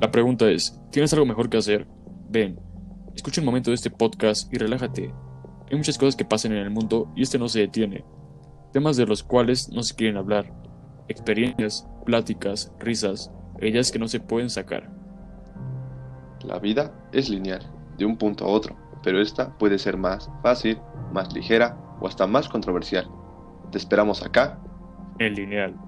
La pregunta es, ¿tienes algo mejor que hacer? Ven, escucha un momento de este podcast y relájate. Hay muchas cosas que pasan en el mundo y este no se detiene. Temas de los cuales no se quieren hablar. Experiencias, pláticas, risas, ellas que no se pueden sacar. La vida es lineal, de un punto a otro, pero esta puede ser más fácil, más ligera o hasta más controversial. Te esperamos acá. en lineal.